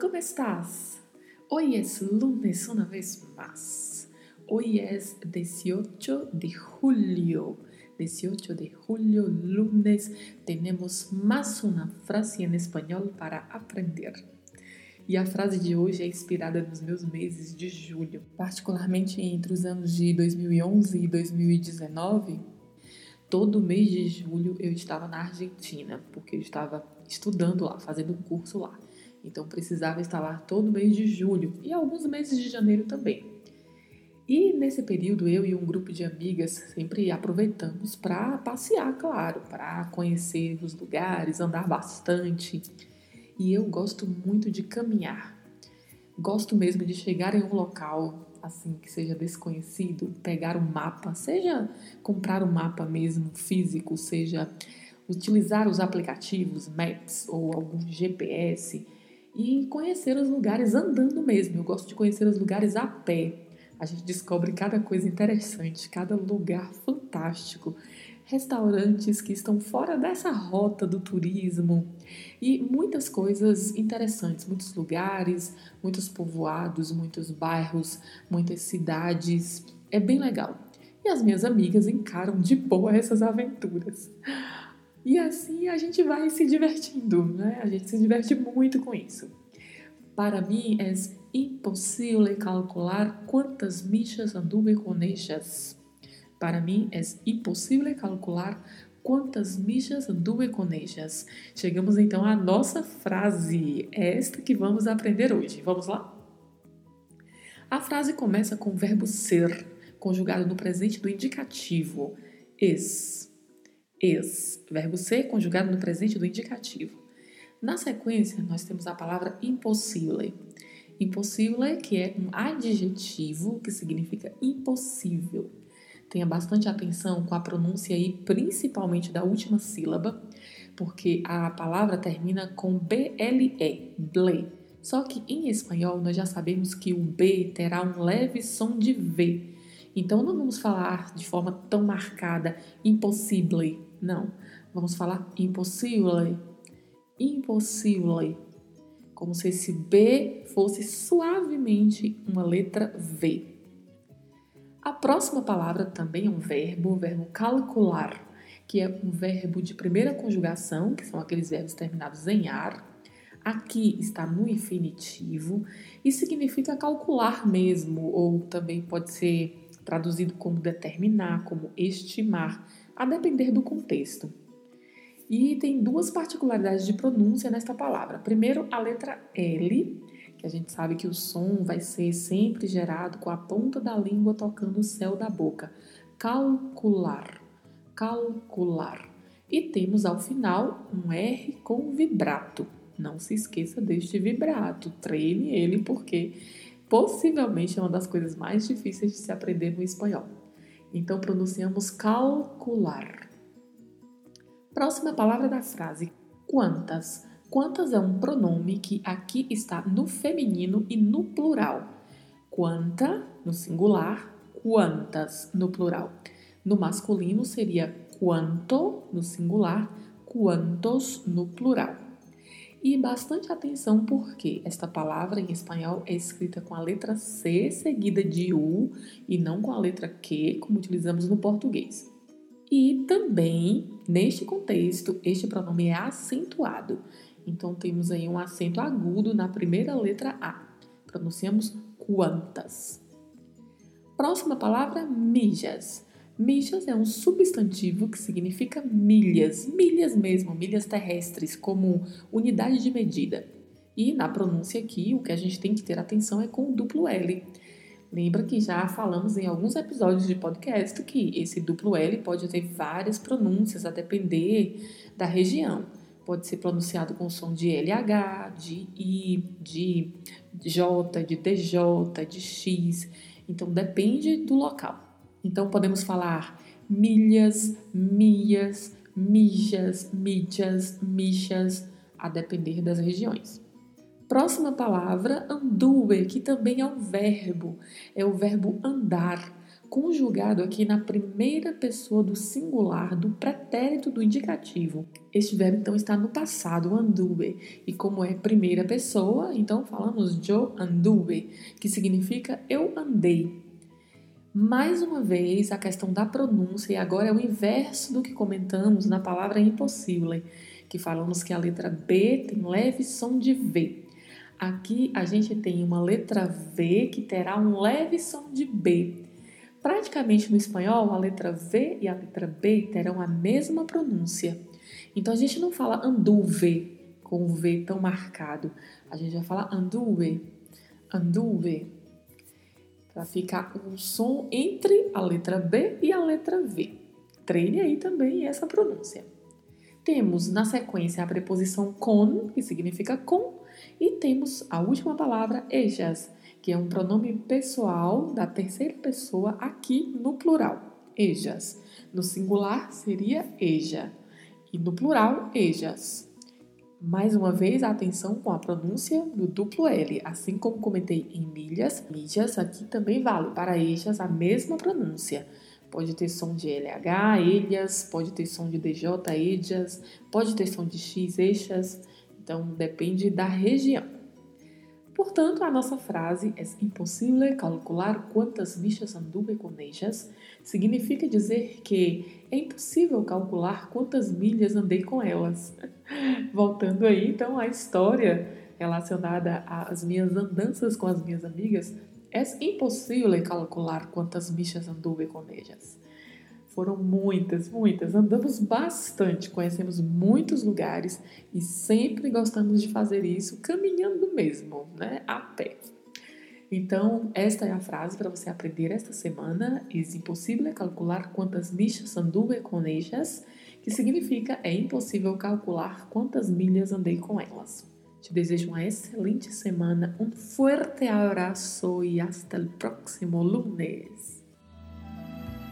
¿Cómo estás? Hoy es lunes una vez más. Hoy es 18 de julio. 18 de julio, lunes, tenemos más una frase en español para aprender. E a frase de hoje é inspirada nos meus meses de julho, particularmente entre os anos de 2011 e 2019. Todo mês de julho eu estava na Argentina, porque eu estava estudando lá, fazendo um curso lá. Então precisava lá todo mês de julho e alguns meses de janeiro também. E nesse período eu e um grupo de amigas sempre aproveitamos para passear, claro, para conhecer os lugares, andar bastante. E eu gosto muito de caminhar. Gosto mesmo de chegar em um local assim que seja desconhecido, pegar um mapa, seja comprar um mapa mesmo físico, seja utilizar os aplicativos Maps ou algum GPS e conhecer os lugares andando mesmo. Eu gosto de conhecer os lugares a pé a gente descobre cada coisa interessante, cada lugar fantástico, restaurantes que estão fora dessa rota do turismo e muitas coisas interessantes, muitos lugares, muitos povoados, muitos bairros, muitas cidades. É bem legal. E as minhas amigas encaram de boa essas aventuras. E assim a gente vai se divertindo, né? A gente se diverte muito com isso. Para mim é imposible calcular quantas millas anduve com. Para mim é impossível calcular quantas millas anduve com. Chegamos então à nossa frase, é esta que vamos aprender hoje. Vamos lá? A frase começa com o verbo ser, conjugado no presente do indicativo. Es. Es. Verbo ser conjugado no presente do indicativo. Na sequência, nós temos a palavra impossível. Impossível que é um adjetivo que significa impossível. Tenha bastante atenção com a pronúncia aí, principalmente da última sílaba, porque a palavra termina com BLE, ble. Só que em espanhol nós já sabemos que o B terá um leve som de V. Então não vamos falar de forma tão marcada impossível, não. Vamos falar impossível, impossível como se esse B fosse suavemente uma letra V. A próxima palavra também é um verbo, o verbo calcular, que é um verbo de primeira conjugação, que são aqueles verbos terminados em ar. Aqui está no infinitivo e significa calcular mesmo, ou também pode ser traduzido como determinar, como estimar, a depender do contexto. E tem duas particularidades de pronúncia nesta palavra. Primeiro, a letra L, que a gente sabe que o som vai ser sempre gerado com a ponta da língua tocando o céu da boca. Calcular, calcular. E temos ao final um R com vibrato. Não se esqueça deste vibrato, treine ele porque possivelmente é uma das coisas mais difíceis de se aprender no espanhol. Então pronunciamos calcular. Próxima palavra da frase: quantas. Quantas é um pronome que aqui está no feminino e no plural. Quanta no singular, quantas no plural. No masculino seria quanto no singular, quantos no plural. E bastante atenção porque esta palavra em espanhol é escrita com a letra C seguida de U e não com a letra Q, como utilizamos no português. E também, neste contexto, este pronome é acentuado. Então, temos aí um acento agudo na primeira letra A. Pronunciamos quantas. Próxima palavra, milhas. Milhas é um substantivo que significa milhas, milhas mesmo, milhas terrestres, como unidade de medida. E na pronúncia aqui, o que a gente tem que ter atenção é com o duplo L. Lembra que já falamos em alguns episódios de podcast que esse duplo L pode ter várias pronúncias a depender da região. Pode ser pronunciado com som de LH, de I, de J, de DJ, de X. Então depende do local. Então podemos falar milhas, milhas, mijas, mídias, michas, a depender das regiões. Próxima palavra, andue, que também é um verbo, é o verbo andar, conjugado aqui na primeira pessoa do singular do pretérito do indicativo. Este verbo então está no passado, andue, e como é primeira pessoa, então falamos yo anduve, que significa eu andei. Mais uma vez, a questão da pronúncia, e agora é o inverso do que comentamos na palavra impossível, que falamos que a letra B tem leve som de V. Aqui a gente tem uma letra V que terá um leve som de B. Praticamente no espanhol, a letra V e a letra B terão a mesma pronúncia. Então a gente não fala anduve com o V tão marcado. A gente vai falar anduve, anduve, para ficar um som entre a letra B e a letra V. Treine aí também essa pronúncia. Temos na sequência a preposição con, que significa com, e temos a última palavra, ejas, que é um pronome pessoal da terceira pessoa aqui no plural, ejas. No singular seria eja e no plural, ejas. Mais uma vez, atenção com a pronúncia do duplo L. Assim como comentei em milhas, milhas aqui também vale para ejas a mesma pronúncia. Pode ter som de LH, elhas, pode ter som de DJ, ejas, pode ter som de X, eixas. Então, depende da região. Portanto, a nossa frase é impossível calcular quantas bichas anduve com ellas significa dizer que é impossível calcular quantas milhas andei com elas. Voltando aí, então, à história relacionada às minhas andanças com as minhas amigas, é impossível calcular quantas bichas anduve com ellas. Foram muitas, muitas. Andamos bastante, conhecemos muitos lugares e sempre gostamos de fazer isso caminhando mesmo, né? A pé. Então, esta é a frase para você aprender esta semana. É impossível calcular quantas milhas anduve com ellas, que significa é impossível calcular quantas milhas andei com elas. Te desejo uma excelente semana, um forte abraço e hasta el próximo lunes.